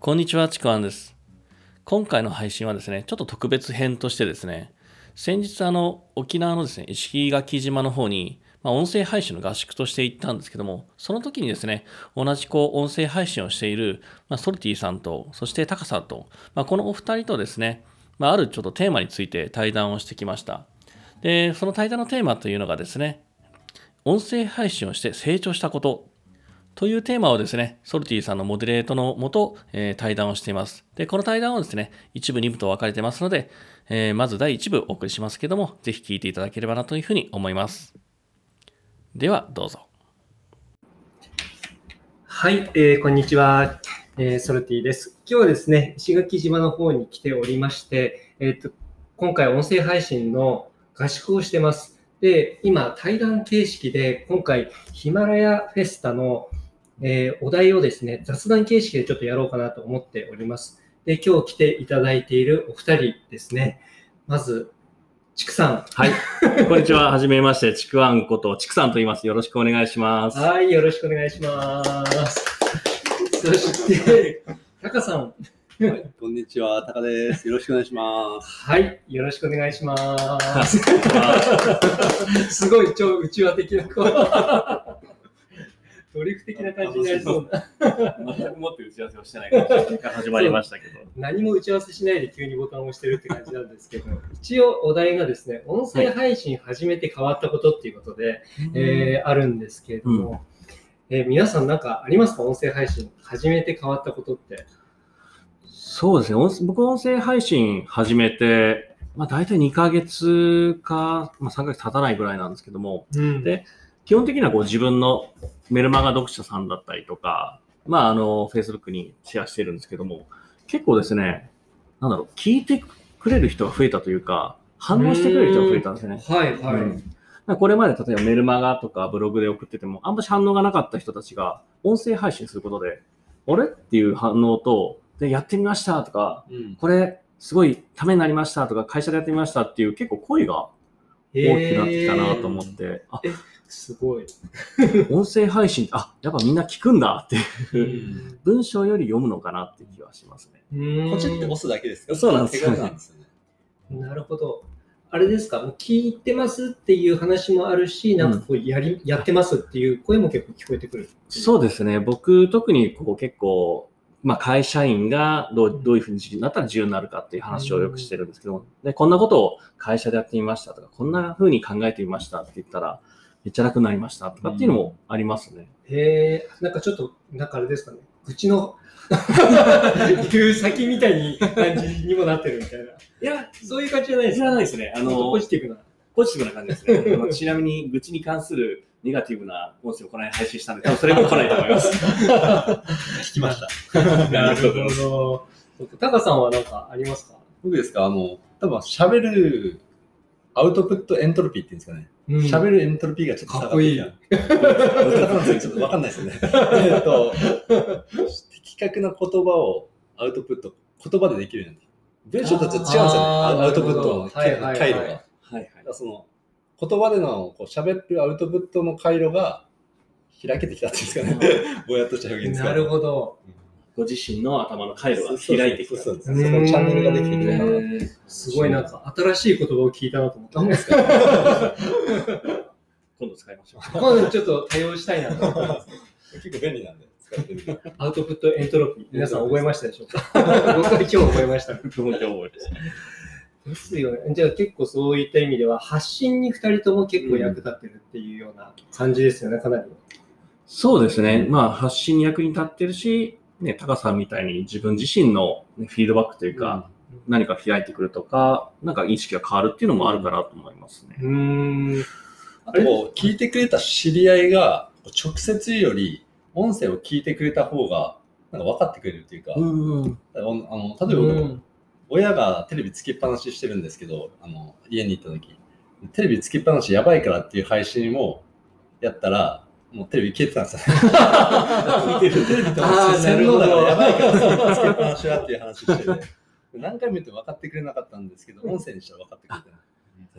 こんにちは、ちくわんです。今回の配信はですね、ちょっと特別編としてですね、先日あの、沖縄のですね、石垣島の方に、まあ、音声配信の合宿として行ったんですけども、その時にですね、同じこう、音声配信をしている、まあ、ソルティさんと、そしてタカさんと、まあ、このお二人とですね、まあ、あるちょっとテーマについて対談をしてきました。で、その対談のテーマというのがですね、音声配信をして成長したことというテーマをですね、ソルティさんのモデレートのもと、えー対談をしています。で、この対談をですね、一部、二部と分かれてますので、えーまず第一部お送りしますけども、ぜひ聞いていただければなというふうに思います。では、どうぞ。はい、えーこんにちは、えーソルティです。今日はですね、石垣島の方に来ておりまして、えーと今回音声配信の合宿をしてます。で、今、対談形式で、今回、ヒマラヤフェスタの、えーお題をですね、雑談形式でちょっとやろうかなと思っております。で、今日来ていただいているお二人ですね。まず、ちくさん。はい。こんにちは。はじめまして、ちくわんこと、ちくさんと言います。よろしくお願いします。はい、よろしくお願いします。そして、タカさん。はい、こんにちは、タカです。よろしくお願いします。はい、よろしくお願いします。すごい超内輪的なこうドリフ的な感じになりそう。な。全くもって打ち合わせをしてないから始まりましたけど。何も打ち合わせしないで急にボタンを押してるって感じなんですけど、一応お題がですね、音声配信始めて変わったことっていうことで、えーあるんですけれども、えー皆さんなんかありますか？音声配信始めて変わったことって。そうですね。音僕、音声配信始めて、まあ、大体2ヶ月か、まあ、3ヶ月経たないぐらいなんですけども、うん。で基本的にはこう自分のメルマガ読者さんだったりとか、まあ、あの、Facebook にシェアしてるんですけども、結構ですね、なんだろう、聞いてくれる人が増えたというか、反応してくれる人が増えたんですよね。はいはい。うんこれまで例えばメルマガとかブログで送ってても、あんまし反応がなかった人たちが音声配信することで、あれっていう反応と、で、やってみましたとか、うん、これすごいためになりましたとか、会社でやってみましたっていう結構声が大きくなってきたなと思って、あ、すごい。音声配信、あ、やっぱみんな聞くんだっていう、文章より読むのかなっていう気はしますね。うんポチって押すだけですか？そうなんですよね。なるほど。あれですか、もう聞いてますっていう話もあるし、なんかこうやり、やってますっていう声も結構聞こえてくる。そうですね。僕、特にこう結構、まあ、会社員がどうどういうふうになったら自由になるかっていう話をよくしてるんですけど、でこんなことを会社でやってみましたとか、こんなふうに考えてみましたって言ったら、めっちゃ楽になりましたとかっていうのもありますね。へえ、なんかちょっと、なんかあれですかね、愚痴の言う先みたいに感じにもなってるみたいな。いや、そういう感じじゃないです知らないですね。あのポ、ジティブな。ポジティブな感じですね。あのちなみに、愚痴に関するネガティブな音声をこの間配信したんで、多分それも来ないと思います。聞きました。なるほど。タカさんはなんかありますか？僕ですか？あの、多分喋るアウトプットエントロピーっていうんですかね。喋、るエントロピーがちょっと下がってきた。ちょっとわかんないですよね。えっと、的確な言葉をアウトプット、言葉でできるようになって文章とはちょっと違うんですよね。アウトプットの回路が。はいはいだからその言葉でのこう喋るアウトプットの回路が開けてきたっていうんですかね。ぼやっとした表現ですかなるほど。ご自身の頭の回路が開いてきた。そのチャンネルができてき。すごいなんか新しい言葉を聞いたなと思ったんです今度使いましょう。今度ちょっと多用したいなと思ってます。結構便利なんで使ってみて。アウトプットエントロピー。皆さん覚えましたでしょうか？僕は今日覚えました。僕も今日覚えてたですよね。じゃあ結構そういった意味では発信に二人とも結構役立ってるっていうような感じですよね、かなり。そうですね。まあ、発信に役に立ってるし、ね、タカさんみたいに自分自身の、ね、フィードバックというか、何か開いてくるとか、なんか意識が変わるっていうのもあるかなと思いますね。うーん。あと聞いてくれた知り合いが直接より音声を聞いてくれた方がなんか分かってくれるっていうか、うん。あのあの例えば僕、親がテレビつけっぱなししてるんですけど、あの家に行った時、テレビつけっぱなしやばいからっていう配信をやったら、もうテレビ消えてたんですよね。聞いてるテレビと洗脳だからやばいからつけっぱなしはっていう話してて、何回も言って分かってくれなかったんですけど、音声にしたら分かってくれた。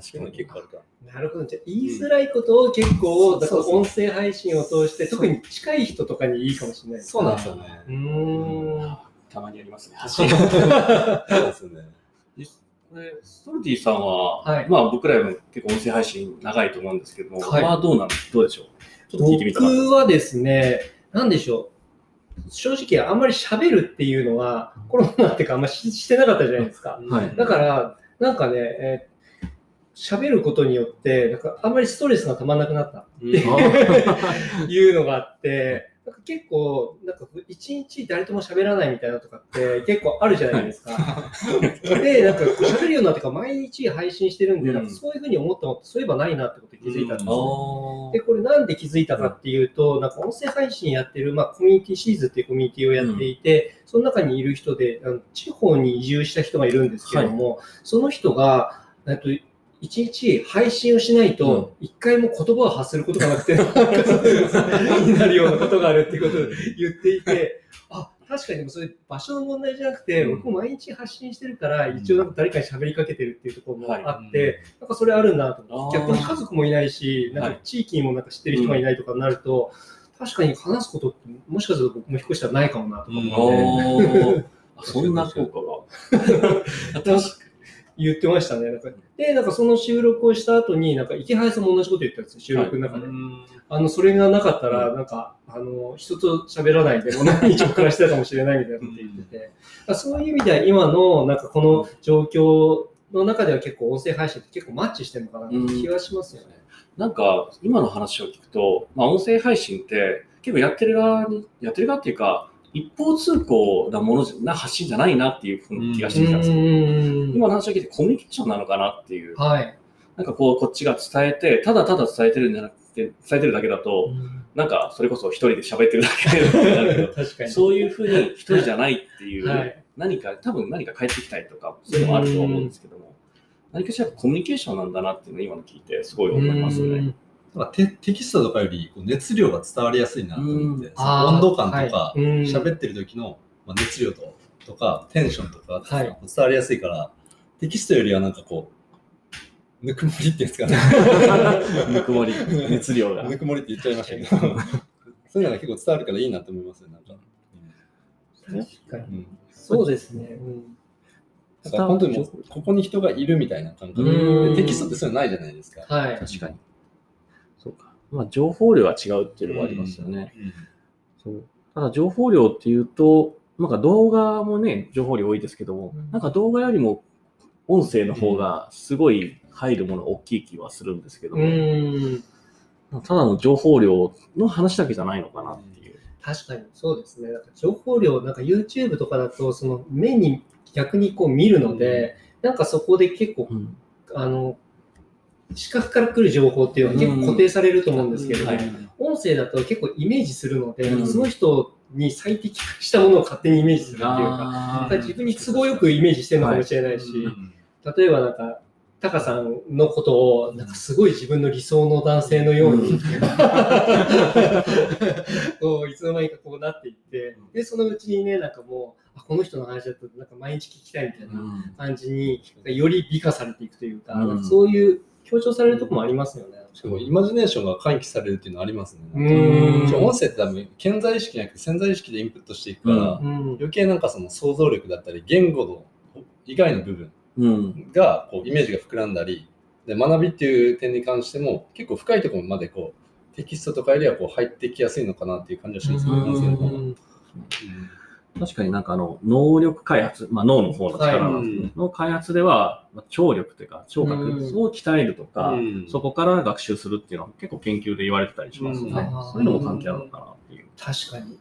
そういうの結構あるから。なるほど。じゃあ言いづらいことを結構、うんだから音声配信を通して、特に近い人とかにいいかもしれないね。そうなんですよね。うーん。たまにありますね。そうですよね。ストルティさんは、はい。まあ僕らも結構音声配信長いと思うんですけども、はい。まあどうなんどうでしょう？ちょっと聞いてみた僕はですね、なんでしょう？正直、あんまり喋るっていうのは、コロナっていうか、あんまししてなかったじゃないですか。はい。だから、なんかね、えー喋ることによって、なんかあんまりストレスがたまんなくなったうん。って いうのがあって、なんか結構、なんか一日誰とも喋らないみたいなとかって 結構あるじゃないですか。で、なんか喋るようになってから毎日配信してるんで、うん。なんかそういうふうに思ったのって、そういえばないなってことに気づいたんですよ。あで、これなんで気づいたかっていうと、なんか音声配信やってる、まあ、コミュニティシーズっていうコミュニティをやっていて、その中にいる人で、あの地方に移住した人がいるんですけども、その人が、えっと、一日配信をしないと、一回も言葉を発することがなくて、になるようなことがあるっていうことを言っていて、あ、確かにでもそれ場所の問題じゃなくて、うん。僕毎日発信してるから、一応誰かに喋りかけてるっていうところもはい。あって、なんかそれあるなと思って、逆に家族もいないし、なんか地域にもなんか知ってる人がいないとかになると、確かに話すことって、もしかすると僕も引っ越したらないかもなとかうん思って、ー。あそんな効果が。確か言ってましたね。なんかで、なんかその収録をした後に、なんか池原さんも同じこと言ったんですよ、収録の中で。あの、それがなかったら、なんか、あの、人と喋らないで、もう何日も暮らしてたかもしれないみたいなこと言ってて、そういう意味では今の、なんかこの状況の中では結構音声配信って結構マッチしてるのかなって気がしますよね。なんか今の話を聞くと、まあ、音声配信って結構やってる側に、やってる側っていうか、一方通行なものじゃな発信じゃないなっていうふうな気がしてきたんですよ。ん今の話を聞いてコミュニケーションなのかなっていう。はい。なんかこう、こっちが伝えて、ただただ伝えてるんじゃなくて、伝えてるだけだと、なんかそれこそ一人で喋ってるだけになるけど、確かに。そういうふうに一人じゃないっていう、はい。何か、多分何か返ってきたりとか、そういうのもあると思うんですけども、何かしらコミュニケーションなんだなっていうのを今の聞いてすごい思いますね。なんかテテキストとかよりこう熱量が伝わりやすいなと思って、温度感とかはい。ってる時のまあ熱量ととかテンションとかはい。伝わりやすいから、テキストよりはなんかこうぬくもりっていうんですかね。ぬくもり、熱量が。ぬくもりって言っちゃいましたけど。そういうのが結構伝わるからいいなと思いますよなんか、確かに。うん。そうですね。うん。だから本当にもうここに人がいるみたいな感覚うん。でテキストってそういうのないじゃないですか、はい。確かに。まあ、情報量が違うっていうのもありますよね。そうただ、情報量っていうと、なんか動画もね、情報量多いですけども、うんなんか動画よりも音声の方がすごい入るもの大きい気はするんですけどうも、ん。ただの情報量の話だけじゃないのかなっていう。確かにそうですね。なんか情報量、なんか YouTube とかだと、その目に逆にこう見るので、なんかそこで結構、うんあの、視覚から来る情報っていうのは結構固定されると思うんですけど、音声だと結構イメージするので、うん。その人に最適化したものを勝手にイメージするっていうか、自分に都合よくイメージしてるのかもしれないし、例えばなんか、タカさんのことを、なんかすごい自分の理想の男性のように、こういつの間にかこうなっていって、で、そのうちにね、なんかもう、あこの人の話だとなんか毎日聞きたいみたいなうん。感じに、より美化されていくというか、うんかそういう強調されるところもありますよね。しかもイマジネーションが喚起されるっていうのはありますね。うん音声って多分潜在意識じゃなくて潜在意識でインプットしていくから、うんうん余計なんかその想像力だったり言語の以外の部分うん。がこうイメージが膨らんだりで学びっていう点に関しても結構深いところまでこうテキストとかよりはこう入ってきやすいのかなっていう感じはしますね。確かになんかあの、能力開発、まあ脳の方の力なんですけどはい。の開発では、まあ聴力というか、聴覚うん。を鍛えるとか、うん。そこから学習するっていうのは結構研究で言われてたりしますね。うん。そういうのも関係あるのかなっていう。確かに。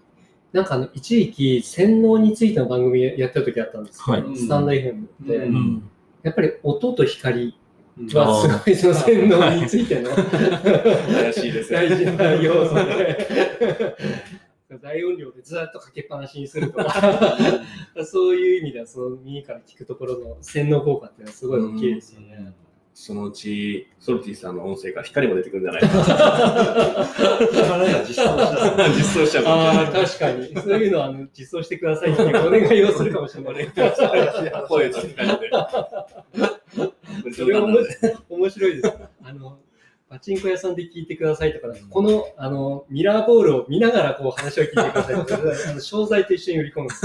なんかあの一時期、洗脳についての番組やってた時あったんですけど、はい。スタンド FM で、うん。やっぱり音と光うん。はすごいその洗脳についての。怪しいですね。大事な要素で、大音量でずっとかけっぱなしにするとか、そういう意味ではその耳から聞くところの洗脳効果っていうのはすごい大きいですよね。そのうち、ソルティさんの音声から光も出てくるんじゃないかな。実装した実装しちゃうああ。確かに。そういうのはあの実装してくださいってお願いをするかもしれない。声と光で。それは面白い面白いです。あのパチンコ屋さんで聞いてくださいとか、このあのミラーボールを見ながらこう話を聞いてくださいとか、あの商材と一緒に売り込む。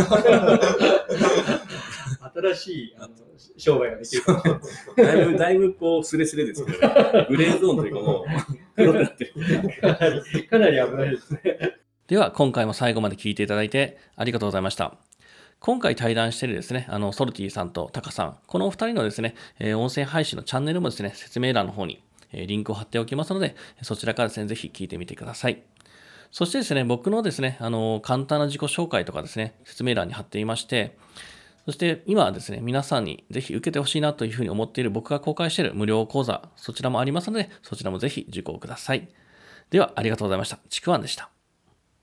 新しいあの商売ができるかもしれない。だいぶ、だいぶこう、スレスレですけど、ね、グレーゾーンというかもう、黒くなってる。かなり、かなり危ないですね。では、今回も最後まで聞いていただいてありがとうございました。今回対談しているですね、あの、ソルティさんとタカさん、このお二人のですね、えー音声配信のチャンネルもですね、説明欄の方に、えリンクを貼っておきますので、そちらからですね、ぜひ聞いてみてください。そしてですね、僕のですね、あの、簡単な自己紹介とかですね、説明欄に貼っていまして、そして今はですね、皆さんにぜひ受けてほしいなというふうに思っている僕が公開している無料講座、そちらもありますので、そちらもぜひ受講ください。では、ありがとうございました。ちくわんでした。